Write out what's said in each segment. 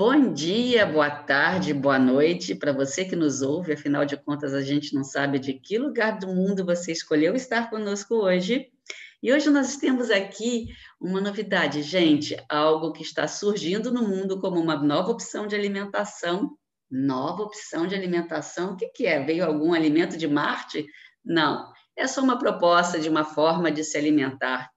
Bom dia, boa tarde, boa noite para você que nos ouve. Afinal de contas, a gente não sabe de que lugar do mundo você escolheu estar conosco hoje. E hoje nós temos aqui uma novidade, gente, algo que está surgindo no mundo como uma nova opção de alimentação. Nova opção de alimentação? O que, que é? Veio algum alimento de Marte? Não, é só uma proposta de uma forma de se alimentar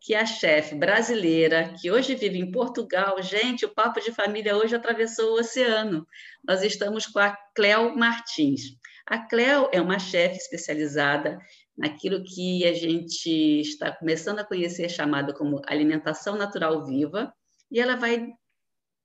que a chefe brasileira, que hoje vive em Portugal. Gente, o Papo de Família hoje atravessou o oceano. Nós estamos com a Cléo Martins. A Cléo é uma chefe especializada naquilo que a gente está começando a conhecer, chamado como alimentação natural viva, e ela vai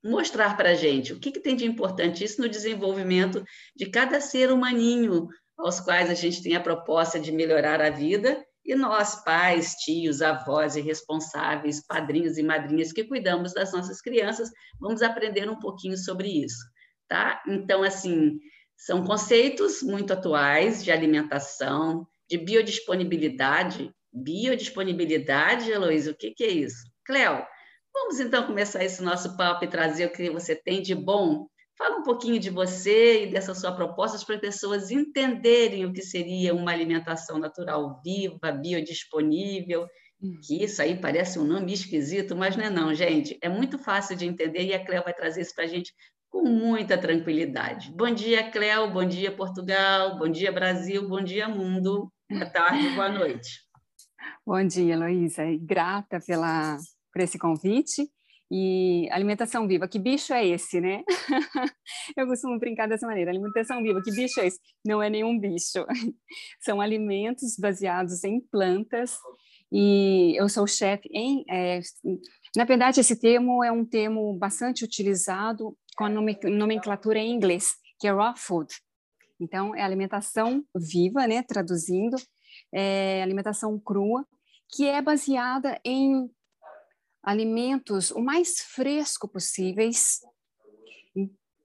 mostrar para a gente o que, que tem de importante isso no desenvolvimento de cada ser humaninho, aos quais a gente tem a proposta de melhorar a vida e nós, pais, tios, avós e responsáveis, padrinhos e madrinhas que cuidamos das nossas crianças, vamos aprender um pouquinho sobre isso, tá? Então, assim, são conceitos muito atuais de alimentação, de biodisponibilidade. Biodisponibilidade, Heloísa, o que, que é isso? Cléo, vamos então começar esse nosso papo e trazer o que você tem de bom Fala um pouquinho de você e dessa sua proposta para as pessoas entenderem o que seria uma alimentação natural viva, biodisponível, hum. que isso aí parece um nome esquisito, mas não é não, gente. É muito fácil de entender e a Cléo vai trazer isso para a gente com muita tranquilidade. Bom dia, Cléo, bom dia, Portugal, bom dia, Brasil, bom dia, mundo. Boa tarde, boa noite. Bom dia, Heloísa. Grata pela, por esse convite e alimentação viva, que bicho é esse, né? Eu costumo brincar dessa maneira. Alimentação viva, que bicho é esse? Não é nenhum bicho. São alimentos baseados em plantas. E eu sou chefe em. É, na verdade, esse termo é um termo bastante utilizado com a nomenclatura em inglês, que é raw food. Então, é alimentação viva, né? Traduzindo, é alimentação crua, que é baseada em alimentos o mais fresco possíveis,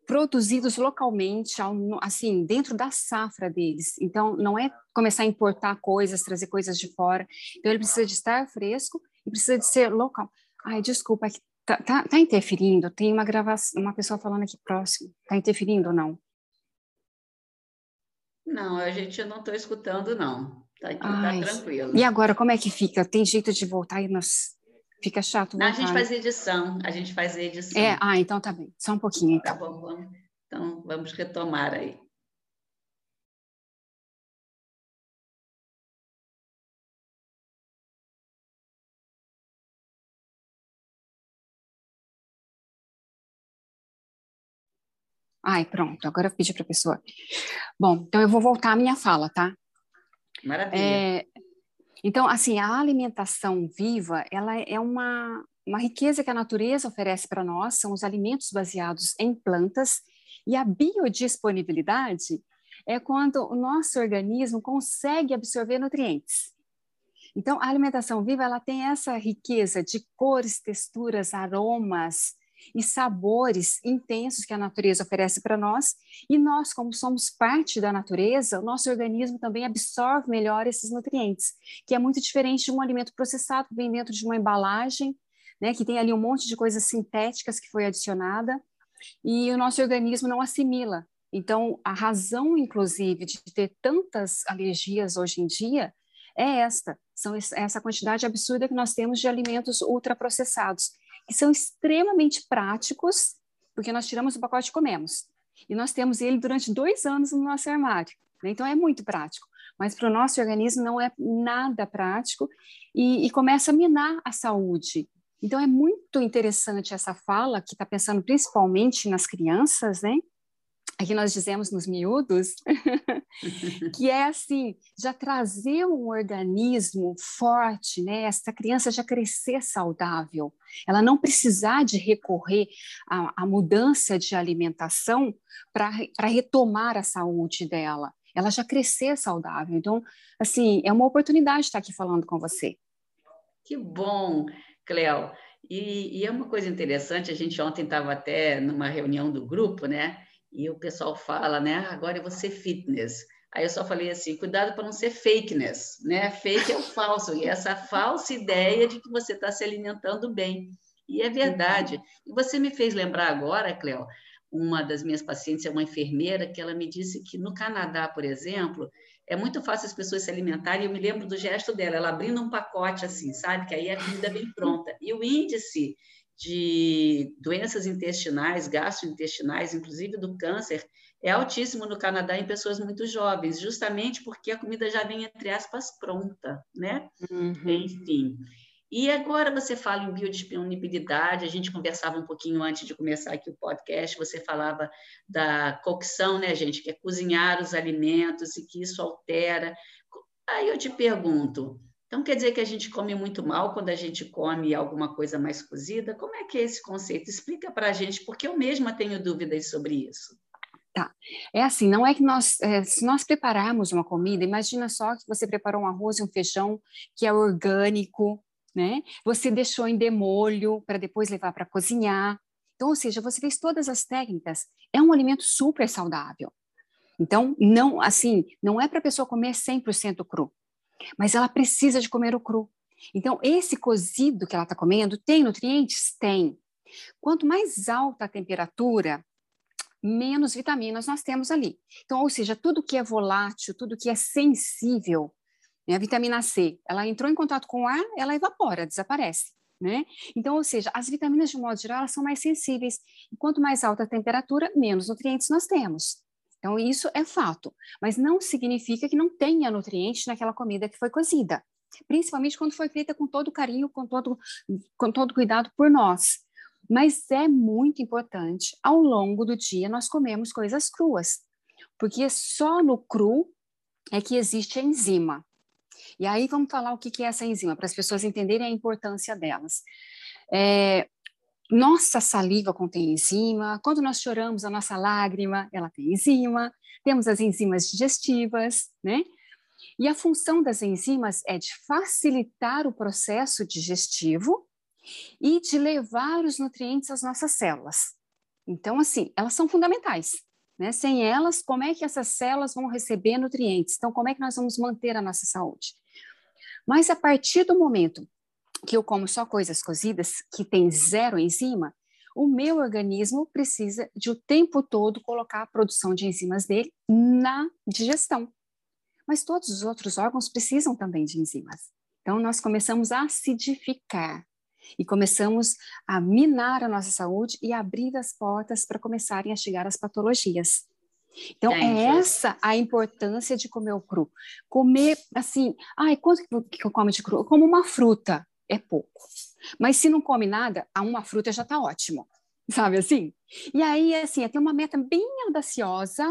produzidos localmente, assim, dentro da safra deles. Então, não é começar a importar coisas, trazer coisas de fora. Então, ele precisa de estar fresco e precisa de ser local. Ai, desculpa, é tá, tá, tá interferindo? Tem uma gravação, uma pessoa falando aqui próximo. Tá interferindo ou não? Não, a gente não está escutando, não. Tá, tá tranquilo. E agora, como é que fica? Tem jeito de voltar e nos Fica chato. Não, a gente faz edição, a gente faz edição. É, ah, então tá bem. Só um pouquinho. Então. Tá bom, vamos, então vamos retomar aí. Ai, pronto, agora eu pedi para a pessoa. Bom, então eu vou voltar à minha fala, tá? Maravilha. É, então, assim, a alimentação viva, ela é uma, uma riqueza que a natureza oferece para nós, são os alimentos baseados em plantas, e a biodisponibilidade é quando o nosso organismo consegue absorver nutrientes. Então, a alimentação viva, ela tem essa riqueza de cores, texturas, aromas, e sabores intensos que a natureza oferece para nós, e nós, como somos parte da natureza, o nosso organismo também absorve melhor esses nutrientes, que é muito diferente de um alimento processado que vem dentro de uma embalagem, né, que tem ali um monte de coisas sintéticas que foi adicionada, e o nosso organismo não assimila. Então, a razão, inclusive, de ter tantas alergias hoje em dia é esta, são essa quantidade absurda que nós temos de alimentos ultraprocessados que são extremamente práticos, porque nós tiramos o pacote e comemos. E nós temos ele durante dois anos no nosso armário. Né? Então, é muito prático. Mas para o nosso organismo não é nada prático e, e começa a minar a saúde. Então, é muito interessante essa fala, que está pensando principalmente nas crianças, né? Aqui nós dizemos nos miúdos, que é assim, já trazer um organismo forte, né? Essa criança já crescer saudável, ela não precisar de recorrer à, mudança de alimentação para retomar a saúde dela, ela já crescer saudável. Então, assim, é uma oportunidade estar aqui falando com você. Que bom, Cléo. E, e é uma coisa interessante, a gente ontem estava até numa reunião do grupo, né? E o pessoal fala, né? Agora eu vou ser fitness. Aí eu só falei assim, cuidado para não ser fakeness, né? Fake é o falso, e essa falsa ideia de que você está se alimentando bem. E é verdade. E você me fez lembrar agora, Cleo, uma das minhas pacientes é uma enfermeira que ela me disse que no Canadá, por exemplo, é muito fácil as pessoas se alimentarem. Eu me lembro do gesto dela, ela abrindo um pacote assim, sabe? Que aí a comida vem pronta. E o índice de doenças intestinais, gastrointestinais, inclusive do câncer, é altíssimo no Canadá em pessoas muito jovens, justamente porque a comida já vem, entre aspas, pronta, né? Uhum. Enfim. E agora você fala em biodisponibilidade, a gente conversava um pouquinho antes de começar aqui o podcast, você falava da cocção, né, gente, que é cozinhar os alimentos e que isso altera. Aí eu te pergunto, então quer dizer que a gente come muito mal quando a gente come alguma coisa mais cozida? Como é que é esse conceito? Explica para a gente, porque eu mesma tenho dúvidas sobre isso. Tá. É assim, não é que nós, é, se nós prepararmos uma comida, imagina só que você preparou um arroz e um feijão que é orgânico, né? Você deixou em demolho para depois levar para cozinhar. Então, ou seja, você fez todas as técnicas. É um alimento super saudável. Então, não, assim, não é para a pessoa comer 100% cru, mas ela precisa de comer o cru. Então, esse cozido que ela está comendo tem nutrientes? Tem. Quanto mais alta a temperatura, menos vitaminas nós temos ali. Então, ou seja, tudo que é volátil, tudo que é sensível, né? A vitamina C, ela entrou em contato com o ar, ela evapora, desaparece. Né? Então, ou seja, as vitaminas de modo geral são mais sensíveis. E quanto mais alta a temperatura, menos nutrientes nós temos. Então, isso é fato. Mas não significa que não tenha nutrientes naquela comida que foi cozida. Principalmente quando foi feita com todo carinho, com todo, com todo cuidado por nós. Mas é muito importante, ao longo do dia, nós comemos coisas cruas. Porque só no cru é que existe a enzima. E aí vamos falar o que é essa enzima, para as pessoas entenderem a importância delas. É, nossa saliva contém enzima, quando nós choramos, a nossa lágrima, ela tem enzima, temos as enzimas digestivas, né? E a função das enzimas é de facilitar o processo digestivo e de levar os nutrientes às nossas células. Então, assim, elas são fundamentais. Né? Sem elas, como é que essas células vão receber nutrientes? Então, como é que nós vamos manter a nossa saúde? Mas a partir do momento que eu como só coisas cozidas, que tem zero enzima, o meu organismo precisa de o tempo todo colocar a produção de enzimas dele na digestão. Mas todos os outros órgãos precisam também de enzimas. Então, nós começamos a acidificar e começamos a minar a nossa saúde e abrir as portas para começarem a chegar as patologias. Então, é, é essa a importância de comer o cru. Comer, assim, ai, quanto que eu como de cru? Eu como uma fruta, é pouco. Mas se não come nada, a uma fruta já está ótimo, sabe assim? E aí, assim, é ter uma meta bem audaciosa,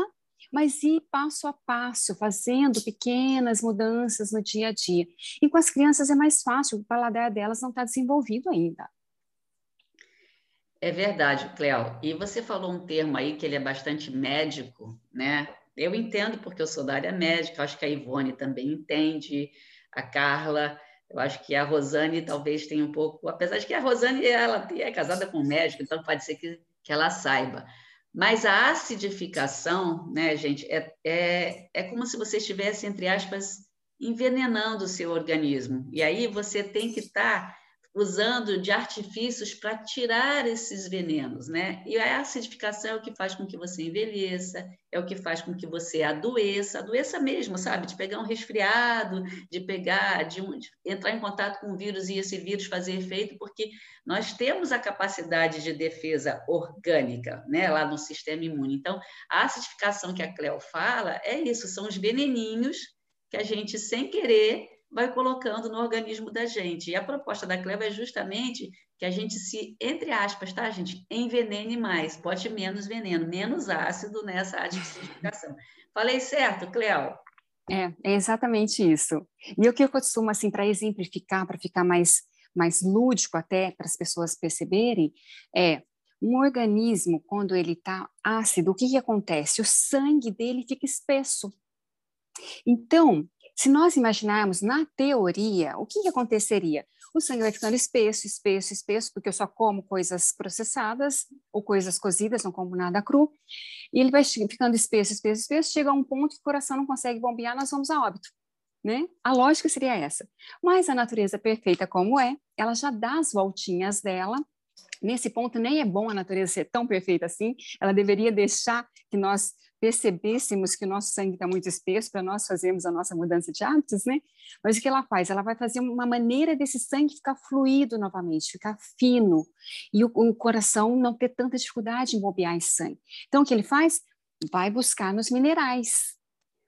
mas ir passo a passo, fazendo pequenas mudanças no dia a dia. E com as crianças é mais fácil, o paladar delas não está desenvolvido ainda. É verdade, Cléo. E você falou um termo aí que ele é bastante médico, né? Eu entendo porque eu sou da área médica, acho que a Ivone também entende, a Carla, eu acho que a Rosane talvez tenha um pouco, apesar de que a Rosane ela é casada com um médico, então pode ser que, que ela saiba. Mas a acidificação, né, gente, é, é, é como se você estivesse, entre aspas, envenenando o seu organismo. E aí você tem que estar tá usando de artifícios para tirar esses venenos, né? E a acidificação é o que faz com que você envelheça, é o que faz com que você adoeça, adoeça mesmo, sabe? De pegar um resfriado, de pegar, de, um, de entrar em contato com o vírus e esse vírus fazer efeito, porque nós temos a capacidade de defesa orgânica, né? Lá no sistema imune. Então, a acidificação que a Cleo fala é isso, são os veneninhos que a gente, sem querer, vai colocando no organismo da gente. E a proposta da Cleva é justamente que a gente se, entre aspas, tá, gente, envenene mais, bote menos veneno, menos ácido nessa acidificação. Falei certo, Cleo? É, é exatamente isso. E o que eu costumo, assim, para exemplificar, para ficar mais, mais lúdico até, para as pessoas perceberem, é um organismo, quando ele está ácido, o que, que acontece? O sangue dele fica espesso. Então, se nós imaginarmos na teoria, o que, que aconteceria? O sangue vai ficando espesso, espesso, espesso, porque eu só como coisas processadas ou coisas cozidas, não como nada cru, e ele vai ficando espesso, espesso, espesso, chega a um ponto que o coração não consegue bombear, nós vamos a óbito. Né? A lógica seria essa. Mas a natureza perfeita como é, ela já dá as voltinhas dela Nesse ponto, nem é bom a natureza ser tão perfeita assim, ela deveria deixar que nós percebêssemos que o nosso sangue está muito espesso para nós fazermos a nossa mudança de hábitos, né? Mas o que ela faz? Ela vai fazer uma maneira desse sangue ficar fluido novamente, ficar fino, e o, o coração não ter tanta dificuldade em bombear esse sangue. Então, o que ele faz? Vai buscar nos minerais.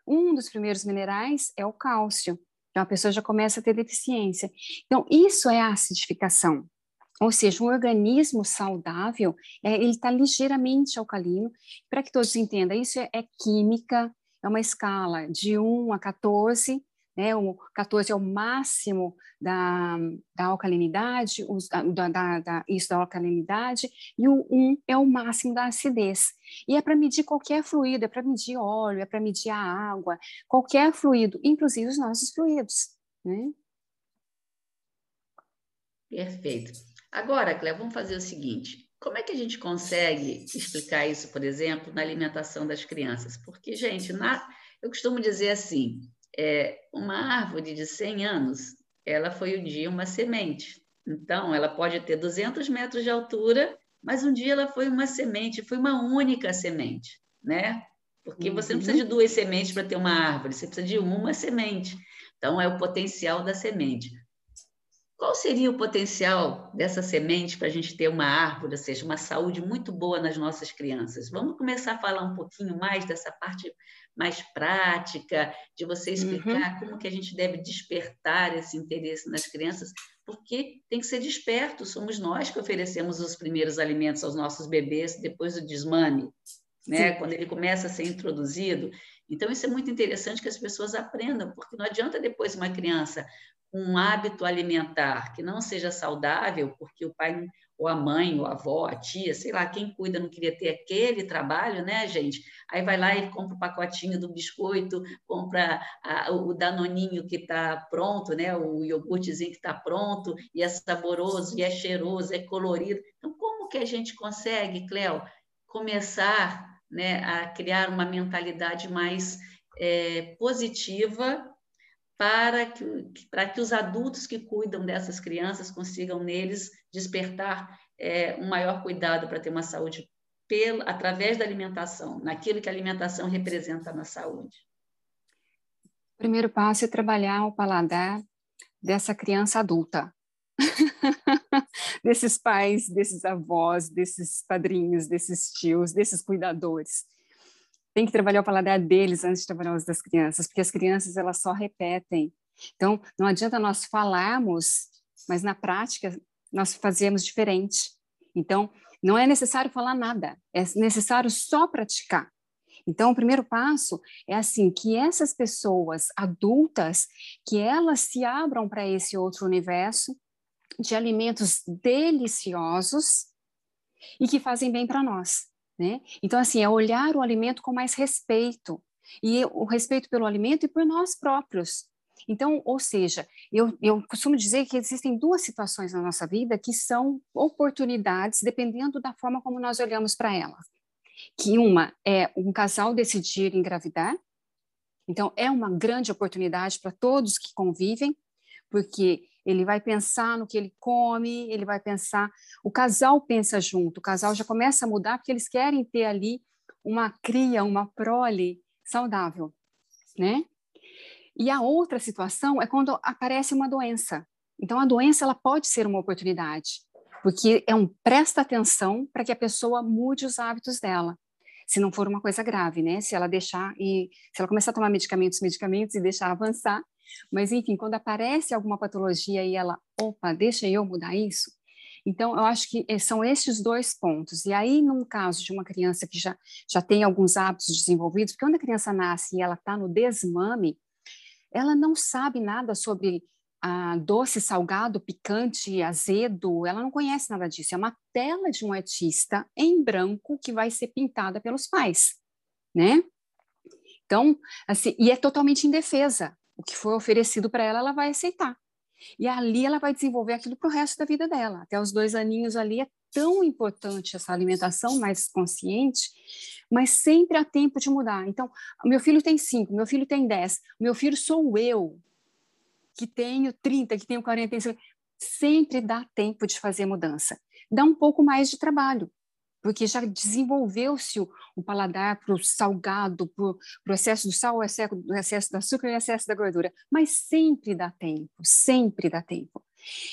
Um dos primeiros minerais é o cálcio. Então, a pessoa já começa a ter deficiência. Então, isso é a acidificação. Ou seja, um organismo saudável, é, ele está ligeiramente alcalino. Para que todos entendam, isso é, é, química, é uma escala de 1 a 14, né? o 14 é o máximo da, da alcalinidade, os, da, da, da, isso da alcalinidade, e o 1 é o máximo da acidez. E é para medir qualquer fluido, é para medir óleo, é para medir a água, qualquer fluido, inclusive os nossos fluidos. Né? Perfeito. Agora, Cléo, vamos fazer o seguinte: como é que a gente consegue explicar isso, por exemplo, na alimentação das crianças? Porque, gente, na, eu costumo dizer assim: é, uma árvore de 100 anos, ela foi um dia uma semente. Então, ela pode ter 200 metros de altura, mas um dia ela foi uma semente, foi uma única semente, né? Porque você não precisa de duas sementes para ter uma árvore, você precisa de uma semente. Então, é o potencial da semente. Qual seria o potencial dessa semente para a gente ter uma árvore, ou seja, uma saúde muito boa nas nossas crianças? Vamos começar a falar um pouquinho mais dessa parte mais prática, de você explicar uhum. como que a gente deve despertar esse interesse nas crianças, porque tem que ser desperto, somos nós que oferecemos os primeiros alimentos aos nossos bebês depois do desmame, né? Quando ele começa a ser introduzido. Então, isso é muito interessante que as pessoas aprendam, porque não adianta depois uma criança um hábito alimentar que não seja saudável, porque o pai ou a mãe, ou a avó, a tia, sei lá, quem cuida não queria ter aquele trabalho, né, gente? Aí vai lá e compra o pacotinho do biscoito, compra a, o danoninho que está pronto, né, o iogurtezinho que está pronto, e é saboroso, e é cheiroso, é colorido. Então, como que a gente consegue, Cléo, começar né, a criar uma mentalidade mais é, positiva para que, para que os adultos que cuidam dessas crianças consigam neles despertar é, um maior cuidado para ter uma saúde pelo, através da alimentação, naquilo que a alimentação representa na saúde. O primeiro passo é trabalhar o paladar dessa criança adulta, desses pais, desses avós, desses padrinhos, desses tios, desses cuidadores tem que trabalhar o paladar deles antes de trabalhar os das crianças, porque as crianças elas só repetem. Então, não adianta nós falarmos, mas na prática nós fazemos diferente. Então, não é necessário falar nada, é necessário só praticar. Então, o primeiro passo é assim que essas pessoas adultas que elas se abram para esse outro universo de alimentos deliciosos e que fazem bem para nós. Né? Então, assim, é olhar o alimento com mais respeito, e o respeito pelo alimento e por nós próprios. Então, ou seja, eu, eu costumo dizer que existem duas situações na nossa vida que são oportunidades, dependendo da forma como nós olhamos para ela. Que uma é um casal decidir engravidar, então é uma grande oportunidade para todos que convivem, porque ele vai pensar no que ele come, ele vai pensar, o casal pensa junto, o casal já começa a mudar porque eles querem ter ali uma cria, uma prole saudável, né? E a outra situação é quando aparece uma doença. Então a doença ela pode ser uma oportunidade, porque é um presta atenção para que a pessoa mude os hábitos dela. Se não for uma coisa grave, né? Se ela deixar e se ela começar a tomar medicamentos, medicamentos e deixar avançar, mas, enfim, quando aparece alguma patologia e ela, opa, deixa eu mudar isso. Então, eu acho que eh, são esses dois pontos. E aí, num caso de uma criança que já, já tem alguns hábitos desenvolvidos, porque quando a criança nasce e ela está no desmame, ela não sabe nada sobre ah, doce, salgado, picante, azedo, ela não conhece nada disso. É uma tela de um artista em branco que vai ser pintada pelos pais, né? Então, assim, e é totalmente indefesa o que foi oferecido para ela, ela vai aceitar. E ali ela vai desenvolver aquilo para o resto da vida dela. Até os dois aninhos ali é tão importante essa alimentação mais consciente, mas sempre há tempo de mudar. Então, meu filho tem cinco, meu filho tem dez, meu filho sou eu, que tenho 30, que tenho 45. Sempre dá tempo de fazer mudança. dá um pouco mais de trabalho, porque já desenvolveu-se o, o, paladar para o salgado, para o excesso do sal, o excesso, o excesso do açúcar e o excesso da gordura. Mas sempre dá tempo, sempre dá tempo.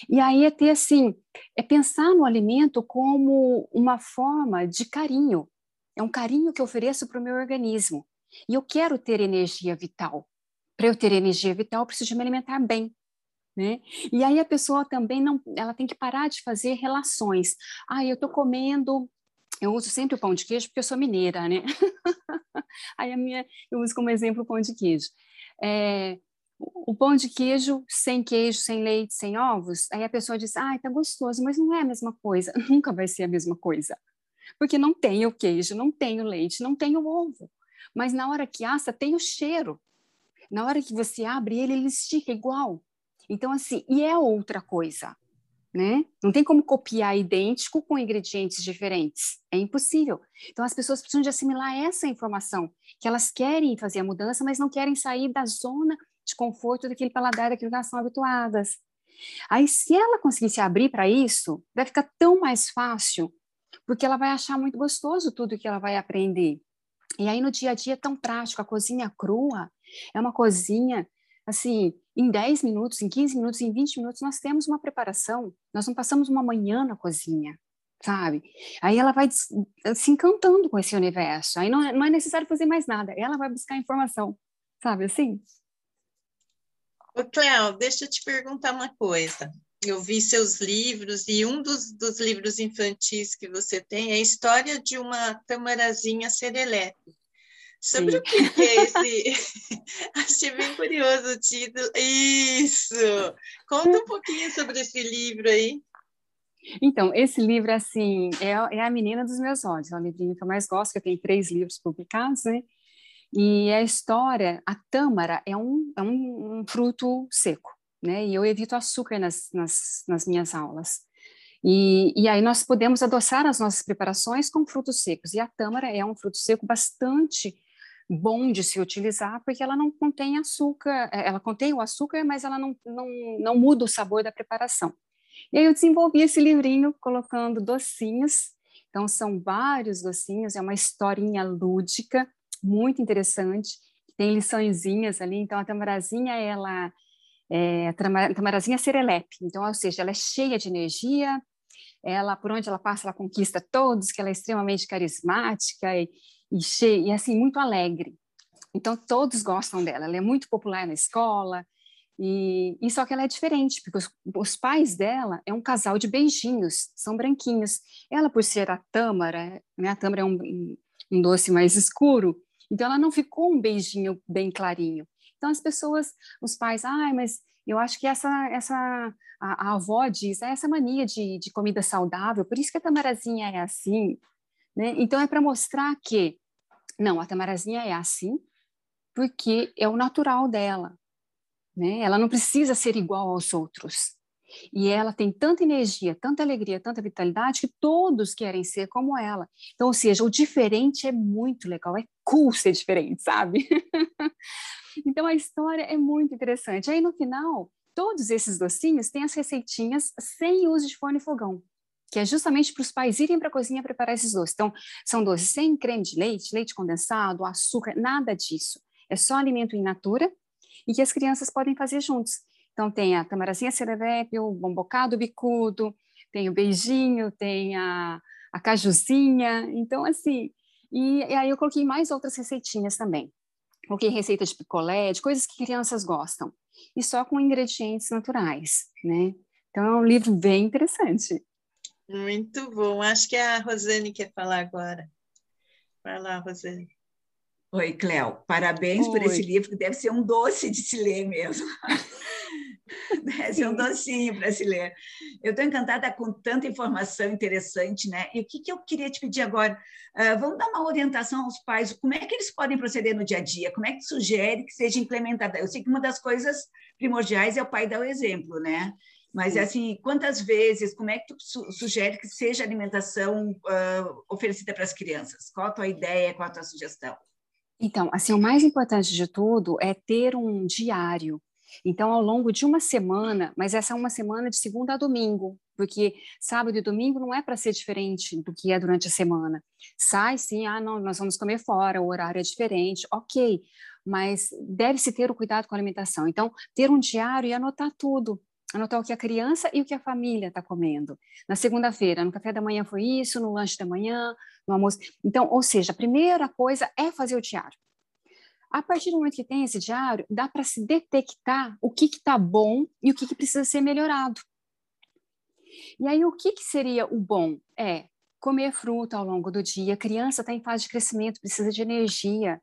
E aí é ter assim, é pensar no alimento como uma forma de carinho. É um carinho que eu ofereço para o meu organismo. E eu quero ter energia vital. Para eu ter energia vital, eu preciso me alimentar bem. Né? E aí a pessoa também não, ela tem que parar de fazer relações. Ah, eu estou comendo eu uso sempre o pão de queijo porque eu sou mineira, né? Aí a minha, eu uso como exemplo o pão de queijo. É, o pão de queijo sem queijo, sem leite, sem ovos, aí a pessoa diz, ah, tá gostoso, mas não é a mesma coisa. Nunca vai ser a mesma coisa. Porque não tem o queijo, não tem o leite, não tem o ovo. Mas na hora que assa, tem o cheiro. Na hora que você abre ele, ele estica igual. Então, assim, e é outra coisa né? Não tem como copiar idêntico com ingredientes diferentes. É impossível. Então as pessoas precisam de assimilar essa informação, que elas querem fazer a mudança, mas não querem sair da zona de conforto daquele paladar daquilo que elas são habituadas. Aí se ela conseguir se abrir para isso, vai ficar tão mais fácil, porque ela vai achar muito gostoso tudo que ela vai aprender. E aí no dia a dia é tão prático, a cozinha crua é uma cozinha assim, em 10 minutos, em 15 minutos, em 20 minutos, nós temos uma preparação. Nós não passamos uma manhã na cozinha, sabe? Aí ela vai se encantando com esse universo. Aí não é, não é necessário fazer mais nada. Ela vai buscar informação, sabe assim? Ô, Cléo, deixa eu te perguntar uma coisa. Eu vi seus livros e um dos, dos livros infantis que você tem é a história de uma tamarazinha serelepe. Sobre Sim. o que é esse? Achei bem curioso o título. Isso! Conta um pouquinho sobre esse livro aí. Então, esse livro, assim, é, é a menina dos meus olhos, é o livrinho que eu mais gosto, que eu tenho três livros publicados, né? E a história, a tâmara é um, é um, um fruto seco, né? E eu evito açúcar nas, nas, nas minhas aulas. E, e, aí nós podemos adoçar as nossas preparações com frutos secos. E a tâmara é um fruto seco bastante bom de se utilizar, porque ela não contém açúcar, é, ela contém o açúcar, mas ela não, não, não muda o sabor da preparação. E aí eu desenvolvi esse livrinho colocando docinhos, então são vários docinhos, é uma historinha lúdica, muito interessante, tem liçõezinhas ali, então a tamarazinha, ela é tamarazinha serelepe, então, ou seja, ela é cheia de energia, ela, por onde ela passa, ela conquista todos, que ela é extremamente carismática e, e, cheia, e assim, muito alegre. Então, todos gostam dela. Ela é muito popular na escola, e, e só que ela é diferente, porque os, os, pais dela é um casal de beijinhos, são branquinhos. Ela, por ser a tâmara, né, a tâmara é um, um doce mais escuro, então ela não ficou um beijinho bem clarinho. Então as pessoas, os pais, ai, mas eu acho que essa, essa a, a avó diz, é essa mania de, de comida saudável, por isso que a tamarazinha é assim. Né? Então é para mostrar que não, a tamarazinha é assim porque é o natural dela. Né? Ela não precisa ser igual aos outros. E ela tem tanta energia, tanta alegria, tanta vitalidade que todos querem ser como ela. Então, ou seja, o diferente é muito legal, é cool ser diferente, sabe? então a história é muito interessante. Aí no final, todos esses docinhos têm as receitinhas sem uso de forno e fogão que é justamente para os pais irem para a cozinha preparar esses doces. Então, são doces sem creme de leite, leite condensado, açúcar, nada disso. É só alimento in natura e que as crianças podem fazer juntos. Então, tem a tamarazinha serelepe, o bombocado bicudo, tem o beijinho, tem a, a cajuzinha. Então, assim, e, e aí eu coloquei mais outras receitinhas também. Coloquei receita de picolé, de coisas que crianças gostam. E só com ingredientes naturais, né? Então, é um livro bem interessante. Muito bom. Acho que a Rosane quer falar agora. Vai lá, Rosane. Oi, Cléo. Parabéns Oi. por esse livro, que deve ser um doce de se ler mesmo. deve ser um docinho para se ler. Eu estou encantada com tanta informação interessante, né? E o que, que eu queria te pedir agora? Uh, vamos dar uma orientação aos pais. Como é que eles podem proceder no dia a dia? Como é que sugere que seja implementada? Eu sei que uma das coisas primordiais é o pai dar o exemplo, né? Mas, assim, quantas vezes, como é que tu su sugere que seja alimentação uh, oferecida para as crianças? Qual a tua ideia, qual a tua sugestão? Então, assim, o mais importante de tudo é ter um diário. Então, ao longo de uma semana, mas essa é uma semana de segunda a domingo, porque sábado e domingo não é para ser diferente do que é durante a semana. Sai sim, ah, não, nós vamos comer fora, o horário é diferente, ok, mas deve-se ter o cuidado com a alimentação. Então, ter um diário e anotar tudo, anotar o que a criança e o que a família está comendo. Na segunda-feira, no café da manhã foi isso, no lanche da manhã, no almoço. Então, ou seja, a primeira coisa é fazer o diário. A partir do momento que tem esse diário, dá para se detectar o que está bom e o que, que, precisa ser melhorado. E aí, o que, que seria o bom? É comer fruta ao longo do dia. A criança está em fase de crescimento, precisa de energia.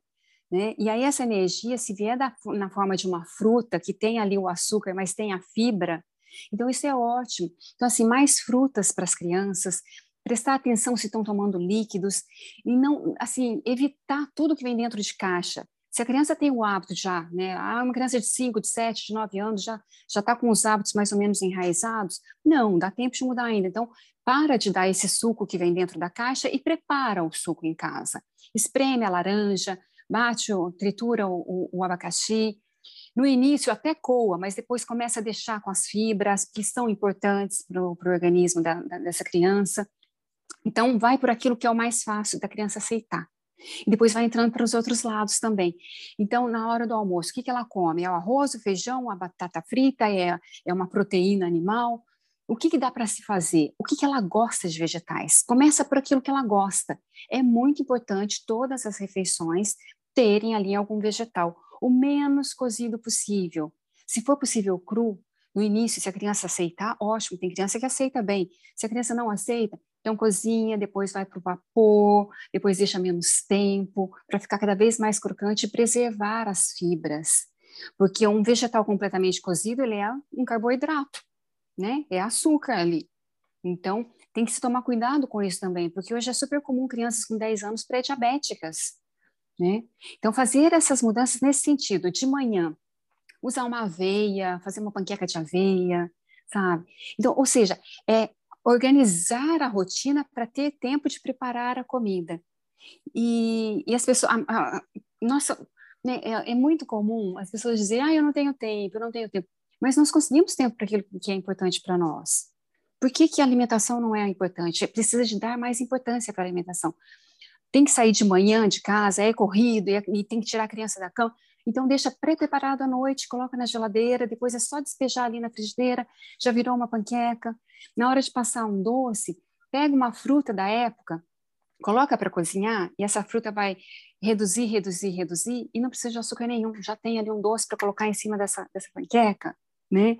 Né? E aí, essa energia, se vier da, na forma de uma fruta que tem ali o açúcar, mas tem a fibra, então isso é ótimo. Então, assim, mais frutas para as crianças, prestar atenção se estão tomando líquidos e não, assim, evitar tudo que vem dentro de caixa. Se a criança tem o hábito já, né? Ah, uma criança de 5, de 7, de 9 anos já já está com os hábitos mais ou menos enraizados, não, dá tempo de mudar ainda. Então, para de dar esse suco que vem dentro da caixa e prepara o suco em casa. Espreme a laranja, bate, tritura o, o, abacaxi. No início até coa, mas depois começa a deixar com as fibras que são importantes para o organismo da, da, dessa criança. Então, vai por aquilo que é o mais fácil da criança aceitar. E depois vai entrando para os outros lados também. Então, na hora do almoço, o que, que ela come? É o arroz, o feijão, a batata frita, é, é uma proteína animal? O que, que dá para se fazer? O que, que ela gosta de vegetais? Começa por aquilo que ela gosta. É muito importante todas as refeições terem ali algum vegetal, o menos cozido possível. Se for possível cru, no início, se a criança aceitar, ótimo, tem criança que aceita bem. Se a criança não aceita, então, cozinha, depois vai para o vapor, depois deixa menos tempo, para ficar cada vez mais crocante e preservar as fibras. Porque um vegetal completamente cozido, ele é um carboidrato, né? É açúcar ali. Então, tem que se tomar cuidado com isso também, porque hoje é super comum crianças com 10 anos pré-diabéticas, né? Então, fazer essas mudanças nesse sentido, de manhã, usar uma aveia, fazer uma panqueca de aveia, sabe? Então, ou seja, é organizar a rotina para ter tempo de preparar a comida. E, e as pessoas, a, a, nossa, né, é, é, muito comum as pessoas dizerem, ah, eu não tenho tempo, eu não tenho tempo. Mas nós conseguimos tempo para aquilo que é importante para nós. Por que, que a alimentação não é importante? Precisa de dar mais importância para a alimentação. Tem que sair de manhã de casa, é corrido, e, e tem que tirar a criança da cama. Então, deixa pré-preparado à noite, coloca na geladeira, depois é só despejar ali na frigideira, já virou uma panqueca. Na hora de passar um doce, pega uma fruta da época, coloca para cozinhar, e essa fruta vai reduzir, reduzir, reduzir, e não precisa de açúcar nenhum, já tem ali um doce para colocar em cima dessa, dessa panqueca, né?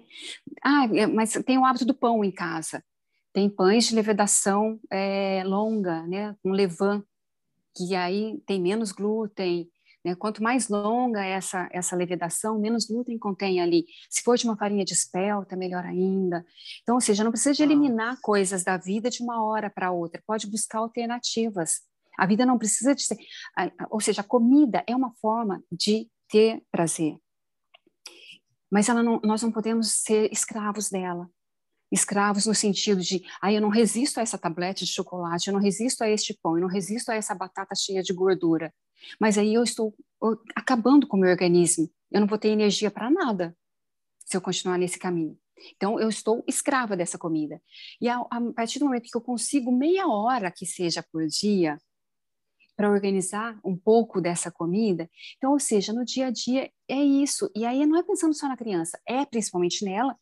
Ah, é, mas tem o hábito do pão em casa. Tem pães de levedação é, longa, né, com levain, que aí tem menos glúten, né? Quanto mais longa essa, essa levedação, menos glúten contém ali. Se for de uma farinha de espelta, melhor ainda. Então, ou seja, não precisa de eliminar coisas da vida de uma hora para outra, pode buscar alternativas. A vida não precisa de ser. Ou seja, a comida é uma forma de ter prazer. Mas não, nós não podemos ser escravos dela escravos no sentido de, ah, eu não resisto a essa tablete de chocolate, eu não resisto a este pão, eu não resisto a essa batata cheia de gordura. Mas aí eu estou acabando com o meu organismo. Eu não vou ter energia para nada se eu continuar nesse caminho. Então, eu estou escrava dessa comida. E a, a partir do momento que eu consigo meia hora que seja por dia para organizar um pouco dessa comida, então, ou seja, no dia a dia é isso. E aí não é pensando só na criança, é principalmente nela,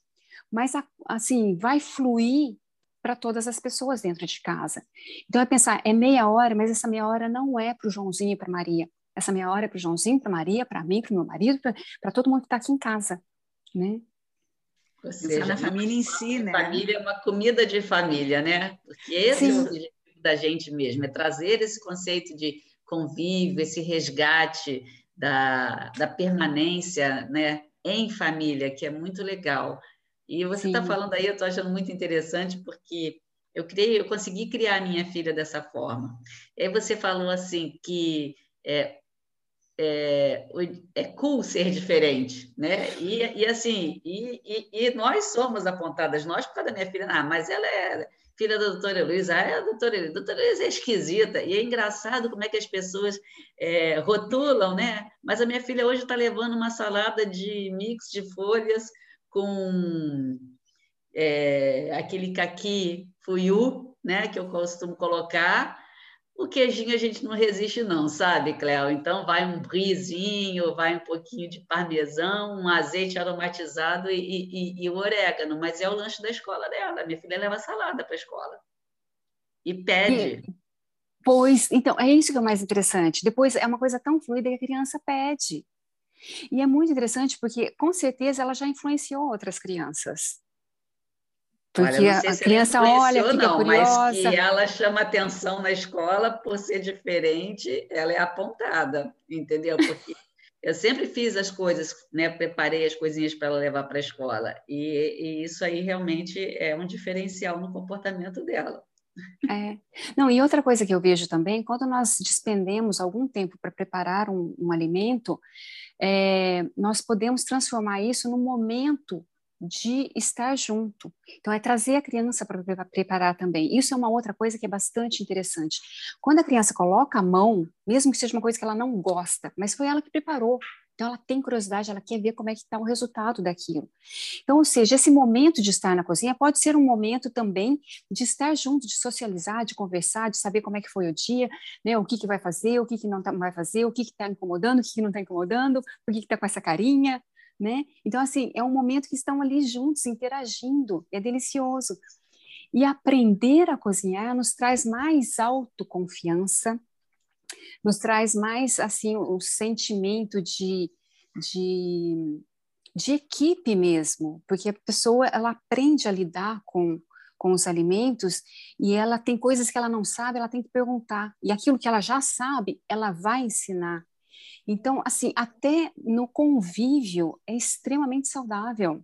mas assim, vai fluir para todas as pessoas dentro de casa. Então é pensar, é meia hora, mas essa meia hora não é para o Joãozinho e para Maria. Essa meia hora é para o Joãozinho, para Maria, para mim, para o meu marido, para todo mundo que está aqui em casa, né? Ou seja, na família em si, né? Família é uma comida de família, né? Porque esse Sim. é o objetivo da gente mesmo, é trazer esse conceito de convívio, esse resgate da, da permanência, né? Em família, que é muito legal. E você está falando aí, eu estou achando muito interessante, porque eu criei, eu consegui criar a minha filha dessa forma. E aí você falou assim que é, é, é cool ser diferente, né? E, e assim, e, e, e, nós somos apontadas, nós por causa da minha filha, ah, mas ela é filha da doutora Luísa, ah, é a doutora Luísa, a doutora é esquisita, e é engraçado como é que as pessoas é, rotulam, né? Mas a minha filha hoje está levando uma salada de mix de folhas com é, aquele caqui fuyu, né, que eu costumo colocar, o queijinho a gente não resiste não, sabe, Cléo? Então vai um brisinho, vai um pouquinho de parmesão, um azeite aromatizado e, e, e, o orégano, mas é o lanche da escola dela. Minha filha leva salada para a escola. E pede. E, pois, então, é isso que é o mais interessante. Depois é uma coisa tão fluida que a criança pede. E é muito interessante porque, com certeza, ela já influenciou outras crianças. Porque olha, a criança olha, fica não, curiosa. Mas que ela chama atenção na escola por ser diferente, ela é apontada, entendeu? Porque eu sempre fiz as coisas, né? Preparei as coisinhas para ela levar para a escola. E, e, isso aí realmente é um diferencial no comportamento dela. É. Não, e outra coisa que eu vejo também, quando nós despendemos algum tempo para preparar um, um alimento, é, nós podemos transformar isso num momento de estar junto. Então, é trazer a criança para preparar também. Isso é uma outra coisa que é bastante interessante. Quando a criança coloca a mão, mesmo que seja uma coisa que ela não gosta, mas foi ela que preparou. Então, ela tem curiosidade, ela quer ver como é que está o resultado daquilo. Então, ou seja, esse momento de estar na cozinha pode ser um momento também de estar junto, de socializar, de conversar, de saber como é que foi o dia, né? o que, que vai fazer, o que, que não tá, vai fazer, o que está incomodando, o que, que não está incomodando, por que está com essa carinha, né? Então, assim, é um momento que estão ali juntos, interagindo, é delicioso. E aprender a cozinhar nos traz mais autoconfiança, nos traz mais, assim, o sentimento de, de, de equipe mesmo, porque a pessoa, ela aprende a lidar com, com os alimentos e ela tem coisas que ela não sabe, ela tem que perguntar. E aquilo que ela já sabe, ela vai ensinar. Então, assim, até no convívio é extremamente saudável.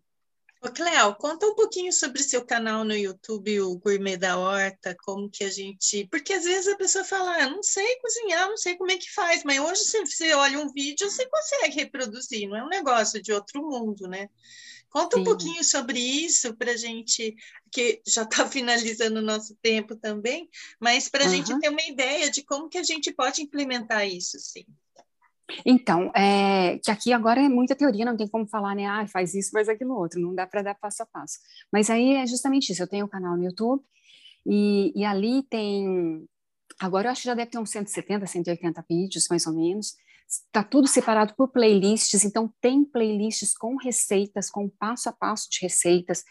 Ô, Cléo, conta um pouquinho sobre seu canal no YouTube, o Gourmet da Horta, como que a gente... Porque às vezes a pessoa fala, ah, não sei cozinhar, não sei como é que faz, mas hoje se você olha um vídeo, você consegue reproduzir, não é um negócio de outro mundo, né? Conta Sim. um pouquinho sobre isso para a gente, que já está finalizando o nosso tempo também, mas para a uhum. gente ter uma ideia de como que a gente pode implementar isso, sim. Então, é, que aqui agora é muita teoria, não tem como falar, né? Ah, faz isso, faz aquilo outro, não dá para dar passo a passo. Mas aí é justamente isso. Eu tenho um canal no YouTube e, e ali tem. Agora eu acho que já deve ter uns 170, 180 vídeos, mais ou menos. Está tudo separado por playlists, então tem playlists com receitas, com passo a passo de receitas,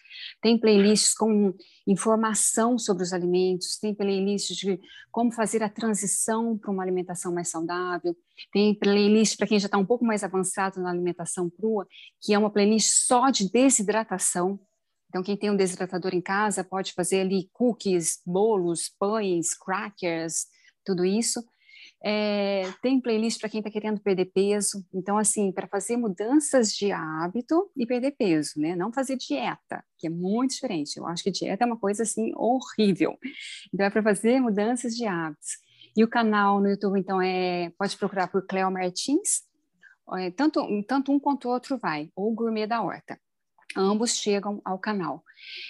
tem playlists com informação sobre os alimentos, tem playlists de como fazer a transição para uma alimentação mais saudável, tem playlist para quem já está um pouco mais avançado na alimentação crua, que é uma playlist só de desidratação. Então, quem tem um desidratador em casa pode fazer ali cookies, bolos, pães, crackers, tudo isso. É, tem playlist para quem está querendo perder peso. Então, assim, para fazer mudanças de hábito e perder peso, né? Não fazer dieta, que é muito diferente. Eu acho que dieta é uma coisa, assim, horrível. Então, é para fazer mudanças de hábitos. E o canal no YouTube, então, é pode procurar por Cleo Martins. É, tanto, tanto um quanto o outro vai, ou Gourmet da Horta ambos chegam ao canal.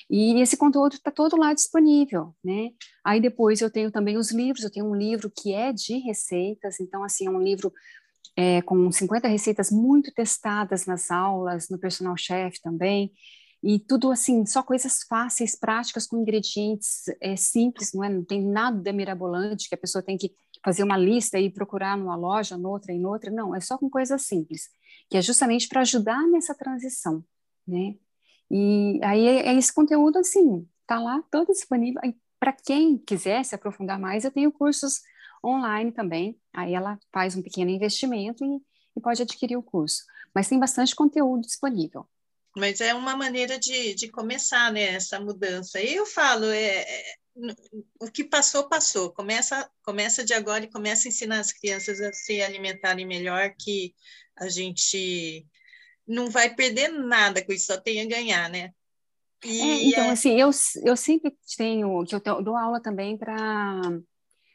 E esse conteúdo está todo lá disponível, né? Aí depois eu tenho também os livros, eu tenho um livro que é de receitas, então assim, é um livro é, com 50 receitas muito testadas nas aulas, no personal chef também, e tudo assim, só coisas fáceis, práticas, com ingredientes é, simples, não é? Não tem nada mirabolante que a pessoa tem que fazer uma lista e procurar numa loja, noutra e noutra, não, é só com coisas simples, que é justamente para ajudar nessa transição né? E aí é, é esse conteúdo assim, tá lá todo disponível. Para quem quiser se aprofundar mais, eu tenho cursos online também. Aí ela faz um pequeno investimento e, e pode adquirir o curso. Mas tem bastante conteúdo disponível. Mas é uma maneira de, de começar, né, essa mudança. E eu falo, é, é, o que passou, passou. Começa, começa de agora e começa a ensinar as crianças a se alimentarem melhor, que a gente não vai perder nada com isso, só tem a ganhar, né? E, é, então, é... assim, eu, eu sempre tenho, que eu dou aula também para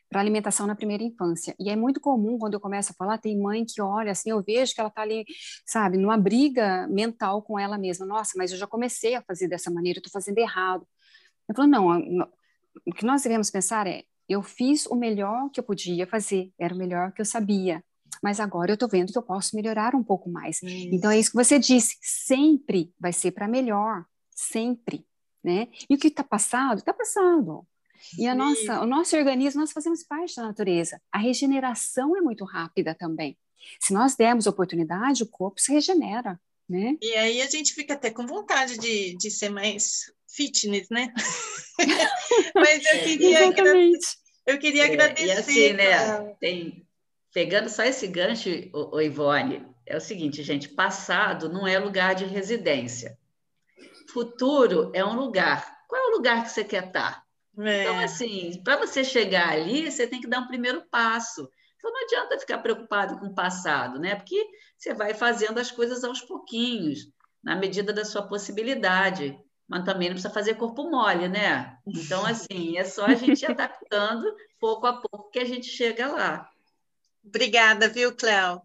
para alimentação na primeira infância. E é muito comum quando eu começo a falar, tem mãe que olha assim, eu vejo que ela está ali, sabe, numa briga mental com ela mesma. Nossa, mas eu já comecei a fazer dessa maneira, eu estou fazendo errado. Eu falo, não, o que nós devemos pensar é: eu fiz o melhor que eu podia fazer, era o melhor que eu sabia, mas agora eu estou vendo que eu posso melhorar um pouco mais. Isso. Então é isso que você disse, sempre vai ser para melhor, sempre, né? E o que está passado, está passado. E a nossa, o nosso organismo, nós fazemos parte da natureza. A regeneração é muito rápida também. Se nós dermos oportunidade, o corpo se regenera, né? E aí a gente fica até com vontade de, de ser mais fitness, né? Mas eu queria, Exatamente. eu queria é, agradecer. E assim, né? Tem, pegando só esse gancho, o, o Ivone, é o seguinte, gente: passado não é lugar de residência. Futuro é um lugar. Qual é o lugar que você quer estar? É. Então, assim, para você chegar ali, você tem que dar um primeiro passo. Então, não adianta ficar preocupado com o passado, né? Porque você vai fazendo as coisas aos pouquinhos, na medida da sua possibilidade. Mas também não precisa fazer corpo mole, né? Então, assim, é só a gente adaptando pouco a pouco que a gente chega lá. Obrigada, viu, Cléo?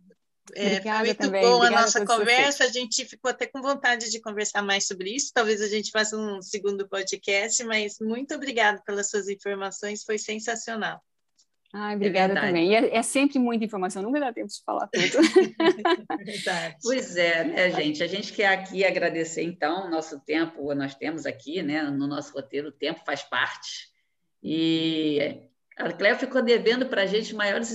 É, foi muito também. boa Obrigada a nossa conversa. A gente ficou até com vontade de conversar mais sobre isso. Talvez a gente faça um segundo podcast, mas muito obrigada pelas suas informações, foi sensacional. Ai, obrigada é também. E é, é, sempre muita informação, nunca dá tempo de falar tudo. verdade. Pois é, né, gente? A gente quer aqui agradecer, então, o nosso tempo, nós temos aqui, né, no nosso roteiro, o tempo faz parte. E a Cléo ficou devendo para a gente maiores